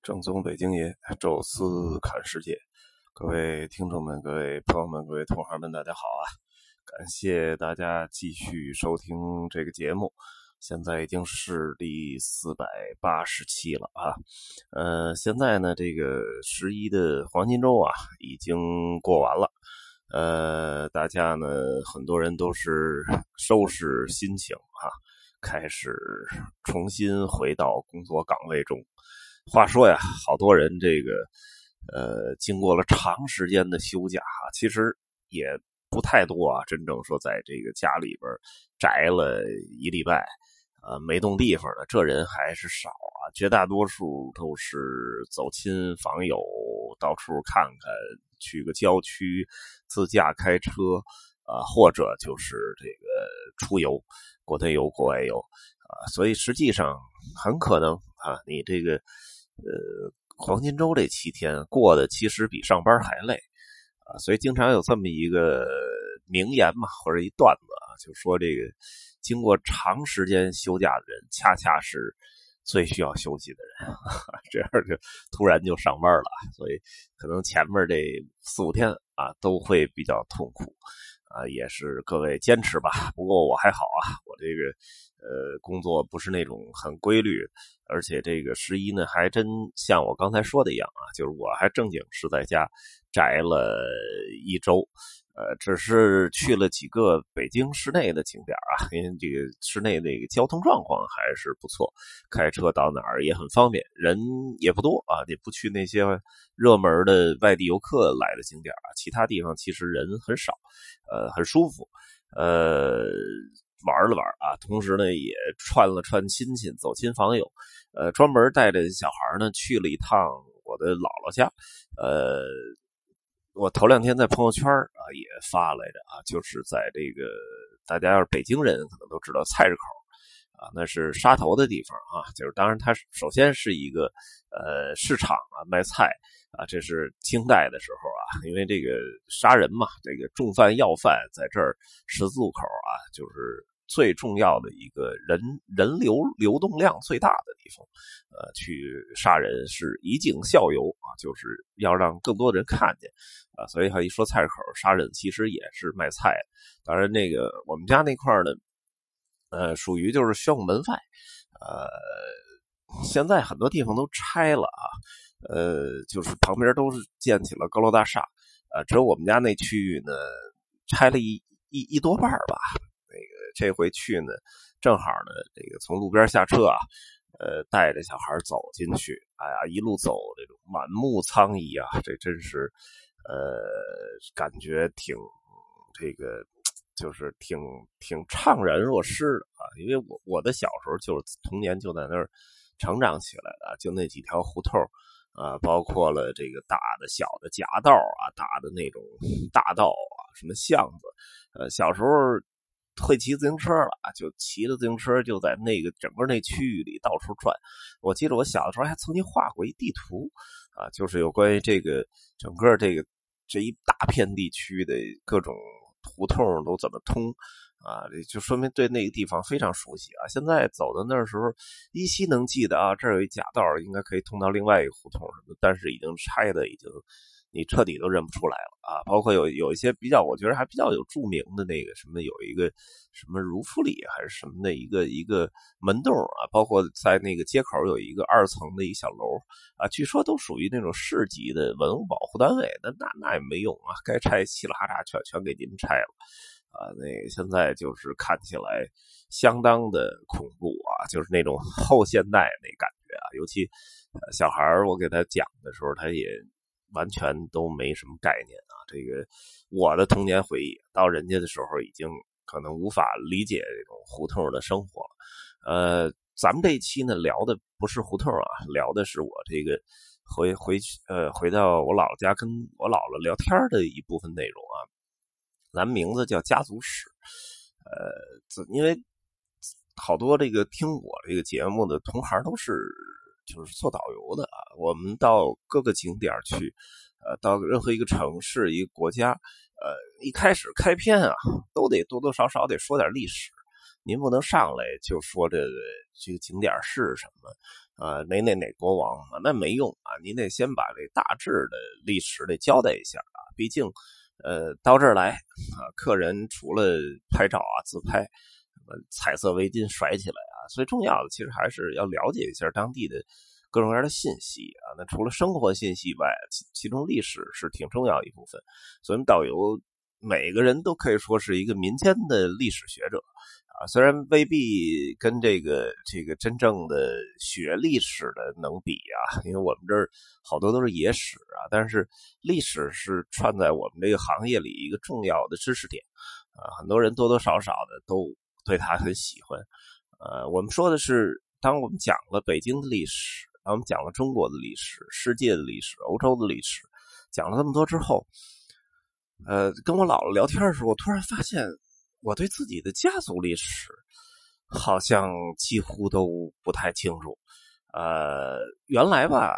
正宗北京爷，宙斯看世界，各位听众们、各位朋友们、各位同行们，大家好啊！感谢大家继续收听这个节目，现在已经是第四百八十期了啊。呃，现在呢，这个十一的黄金周啊，已经过完了。呃，大家呢，很多人都是收拾心情啊，开始重新回到工作岗位中。话说呀，好多人这个，呃，经过了长时间的休假，其实也不太多啊。真正说在这个家里边宅了一礼拜，呃，没动地方的这人还是少啊。绝大多数都是走亲访友，到处看看，去个郊区自驾开车，啊，或者就是这个出游，国内游、国外游，啊，所以实际上很可能啊，你这个。呃，黄金周这七天过的其实比上班还累啊，所以经常有这么一个名言嘛，或者一段子啊，就说这个经过长时间休假的人，恰恰是最需要休息的人，这样就突然就上班了，所以可能前面这四五天啊都会比较痛苦。啊，也是各位坚持吧。不过我还好啊，我这个呃工作不是那种很规律，而且这个十一呢还真像我刚才说的一样啊，就是我还正经是在家宅了一周。呃，只是去了几个北京市内的景点啊，因为这个市内那个交通状况还是不错，开车到哪儿也很方便，人也不多啊，也不去那些热门的外地游客来的景点啊，其他地方其实人很少，呃，很舒服，呃，玩了玩啊，同时呢也串了串亲戚，走亲访友，呃，专门带着小孩呢去了一趟我的姥姥家，呃。我头两天在朋友圈啊也发来着啊，就是在这个大家要是北京人可能都知道菜市口啊，那是杀头的地方啊，就是当然它首先是一个呃市场啊卖菜啊，这是清代的时候啊，因为这个杀人嘛，这个重犯要犯在这儿十字路口啊，就是。最重要的一个人人流流动量最大的地方，呃，去杀人是以儆效尤啊，就是要让更多的人看见啊。所以他一说菜市口杀人，其实也是卖菜。当然，那个我们家那块呢，呃，属于就是宣武门外，呃，现在很多地方都拆了啊，呃，就是旁边都是建起了高楼大厦，呃，只有我们家那区域呢，拆了一一一多半吧。这回去呢，正好呢，这个从路边下车啊，呃，带着小孩走进去，哎呀，一路走这种满目苍夷啊，这真是，呃，感觉挺这个，就是挺挺怅然若失的啊。因为我我的小时候就是童年就在那儿成长起来的，就那几条胡同啊，包括了这个大的小的夹道啊，大的那种大道啊，什么巷子，呃，小时候。会骑自行车了，就骑着自行车就在那个整个那区域里到处转。我记得我小的时候还曾经画过一地图啊，就是有关于这个整个这个这一大片地区的各种胡同都怎么通啊，就说明对那个地方非常熟悉啊。现在走到那时候，依稀能记得啊，这儿有一假道，应该可以通到另外一个胡同什么，但是已经拆的已经。你彻底都认不出来了啊！包括有有一些比较，我觉得还比较有著名的那个什么，有一个什么如福里还是什么的一个一个门洞啊，包括在那个街口有一个二层的一小楼啊，据说都属于那种市级的文物保护单位，那那那也没用啊，该拆稀里哈嚓全全给您拆了啊！那现在就是看起来相当的恐怖啊，就是那种后现代那感觉啊，尤其小孩我给他讲的时候，他也。完全都没什么概念啊！这个我的童年回忆到人家的时候，已经可能无法理解这种胡同的生活了。呃，咱们这一期呢聊的不是胡同啊，聊的是我这个回回去呃回到我姥姥家跟我姥姥聊天的一部分内容啊。咱名字叫家族史，呃，因为好多这个听我这个节目的同行都是。就是做导游的啊，我们到各个景点去，呃，到任何一个城市、一个国家，呃，一开始开篇啊，都得多多少少得说点历史，您不能上来就说这个这个景点是什么，呃，哪哪哪国王，那没用啊！您得先把这大致的历史得交代一下啊。毕竟，呃，到这儿来啊，客人除了拍照啊、自拍，什么彩色围巾甩起来最重要的其实还是要了解一下当地的各种各样的信息啊。那除了生活信息外，其其中历史是挺重要一部分，所以导游。每个人都可以说是一个民间的历史学者啊，虽然未必跟这个这个真正的学历史的能比啊，因为我们这儿好多都是野史啊，但是历史是串在我们这个行业里一个重要的知识点啊，很多人多多少少的都对他很喜欢。呃，我们说的是，当我们讲了北京的历史，当我们讲了中国的历史、世界的历史、欧洲的历史，讲了这么多之后。呃，跟我姥姥聊天的时候，我突然发现，我对自己的家族历史好像几乎都不太清楚。呃，原来吧，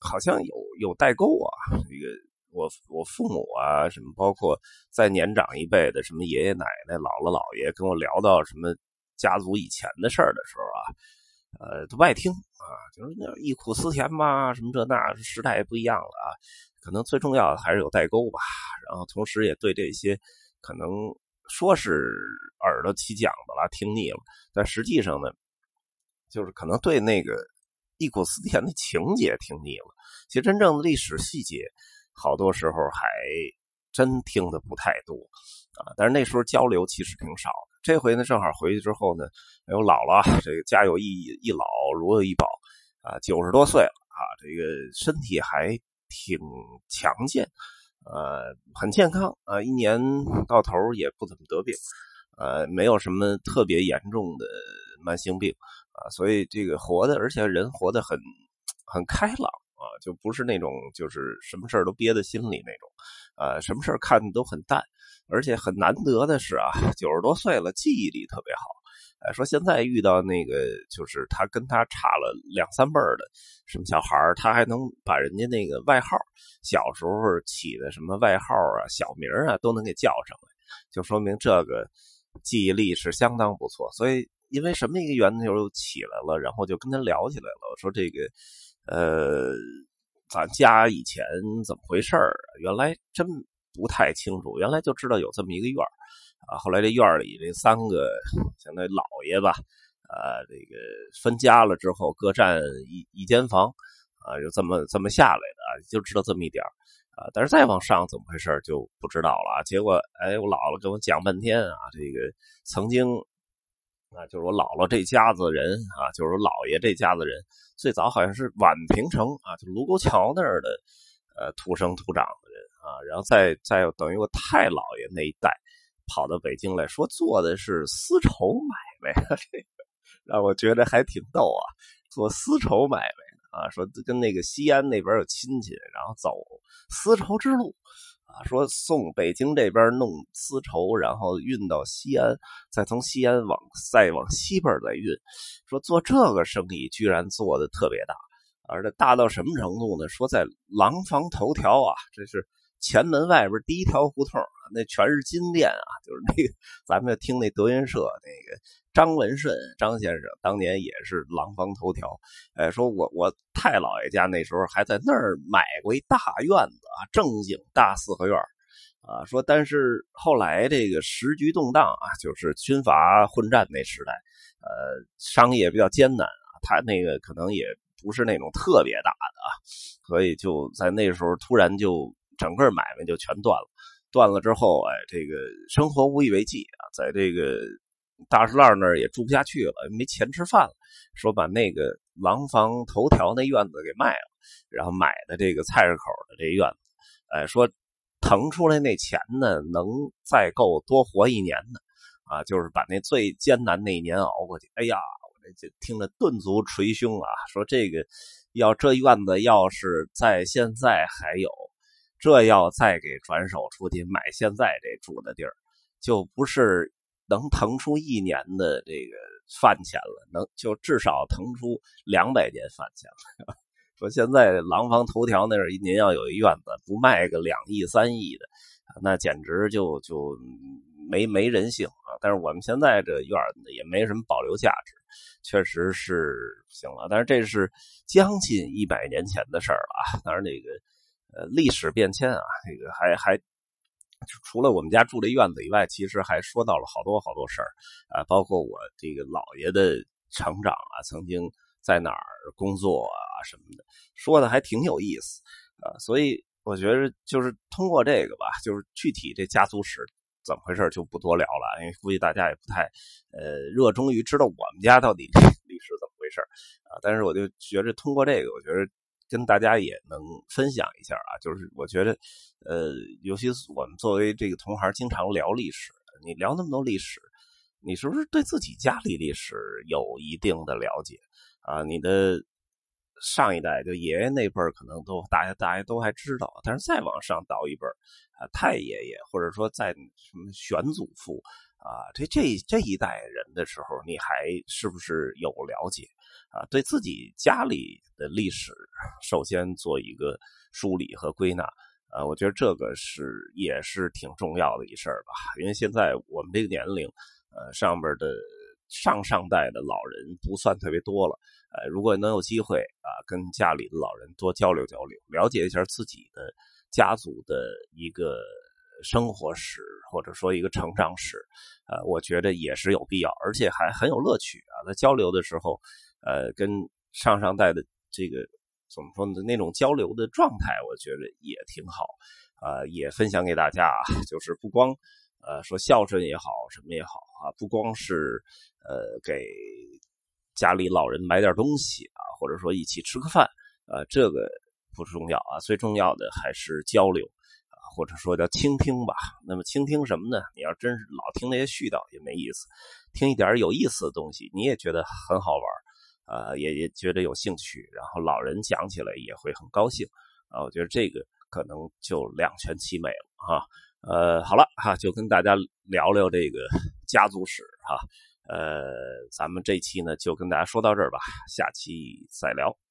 好像有有代沟啊。这个我我父母啊，什么包括再年长一辈的，什么爷爷奶奶、姥姥姥爷，跟我聊到什么家族以前的事儿的时候啊，呃，都不爱听啊，就是那忆苦思甜吧，什么这那，时代不一样了啊。可能最重要的还是有代沟吧，然后同时也对这些可能说是耳朵起茧子了，听腻了，但实际上呢，就是可能对那个忆苦思甜的情节听腻了。其实真正的历史细节，好多时候还真听的不太多啊。但是那时候交流其实挺少的。这回呢，正好回去之后呢，哎我姥姥这个家有一一老如有一宝啊，九十多岁了啊，这个身体还。挺强健，呃，很健康啊，一年到头也不怎么得病，呃，没有什么特别严重的慢性病啊，所以这个活的，而且人活得很很开朗啊，就不是那种就是什么事都憋在心里那种，呃，什么事看的都很淡，而且很难得的是啊，九十多岁了，记忆力特别好。哎，说现在遇到那个，就是他跟他差了两三辈儿的什么小孩儿他还能把人家那个外号，小时候起的什么外号啊、小名啊，都能给叫上来，就说明这个记忆力是相当不错。所以，因为什么一个缘由起来了，然后就跟他聊起来了。我说这个，呃，咱家以前怎么回事儿？原来真不太清楚，原来就知道有这么一个院。啊，后来这院里这三个相当于老爷吧，啊，这个分家了之后各占一一间房，啊，就这么这么下来的，就知道这么一点啊。但是再往上怎么回事就不知道了啊。结果哎，我姥姥跟我讲半天啊，这个曾经啊，就是我姥姥这家子人啊，就是我姥爷这家子人，最早好像是宛平城啊，就卢沟桥那儿的呃土生土长啊，然后再再等于我太姥爷那一代。跑到北京来说做的是丝绸买卖，这个让我觉得还挺逗啊！做丝绸买卖啊，说跟那个西安那边有亲戚，然后走丝绸之路啊，说送北京这边弄丝绸，然后运到西安，再从西安往再往西边再运。说做这个生意居然做的特别大，而且大到什么程度呢？说在廊坊头条啊，这是。前门外边第一条胡同那全是金店啊，就是那个咱们要听那德云社那个张文顺张先生当年也是廊坊头条，哎，说我我太姥爷家那时候还在那儿买过一大院子啊，正经大四合院啊，说但是后来这个时局动荡啊，就是军阀混战那时代，呃，商业比较艰难啊，他那个可能也不是那种特别大的啊，所以就在那时候突然就。整个买卖就全断了，断了之后，哎，这个生活无以为继啊，在这个大石烂那儿也住不下去了，没钱吃饭了，说把那个廊坊头条那院子给卖了，然后买的这个菜市口的这院子，哎，说腾出来那钱呢，能再够多活一年呢，啊，就是把那最艰难那一年熬过去。哎呀，我这听着顿足捶胸啊，说这个要这院子要是在现在还有。这要再给转手出去买现在这住的地儿，就不是能腾出一年的这个饭钱了，能就至少腾出两百年饭钱了。说现在廊坊头条那儿，您要有一院子，不卖个两亿三亿的，那简直就就没没人性啊。但是我们现在这院也没什么保留价值，确实是行了。但是这是将近一百年前的事儿了啊。当然那个呃历史变迁啊，这个还还除了我们家住这院子以外，其实还说到了好多好多事儿啊，包括我这个姥爷的成长啊，曾经在哪儿工作啊什么的，说的还挺有意思啊。所以我觉得就是通过这个吧，就是具体这家族史。怎么回事就不多聊了，因为估计大家也不太，呃，热衷于知道我们家到底历史怎么回事啊。但是我就觉着通过这个，我觉得跟大家也能分享一下啊。就是我觉得，呃，尤其是我们作为这个同行，经常聊历史，你聊那么多历史，你是不是对自己家里历史有一定的了解啊？你的。上一代就爷爷那辈儿，可能都大家大家都还知道，但是再往上倒一辈儿，啊，太爷爷或者说在什么玄祖父啊，这这这一代人的时候，你还是不是有了解啊？对自己家里的历史，首先做一个梳理和归纳啊，我觉得这个是也是挺重要的一事儿吧，因为现在我们这个年龄，呃，上边的。上上代的老人不算特别多了，呃，如果能有机会啊，跟家里的老人多交流交流，了解一下自己的家族的一个生活史，或者说一个成长史，呃，我觉得也是有必要，而且还很有乐趣啊。在交流的时候，呃，跟上上代的这个怎么说呢？那种交流的状态，我觉得也挺好，啊，也分享给大家啊，就是不光。呃，说孝顺也好，什么也好啊，不光是呃给家里老人买点东西啊，或者说一起吃个饭，呃，这个不重要啊，最重要的还是交流，或者说叫倾听吧。那么倾听什么呢？你要真是老听那些絮叨也没意思，听一点有意思的东西，你也觉得很好玩啊，也也觉得有兴趣，然后老人讲起来也会很高兴啊。我觉得这个可能就两全其美了哈。呃，好了哈，就跟大家聊聊这个家族史哈。呃，咱们这期呢就跟大家说到这儿吧，下期再聊。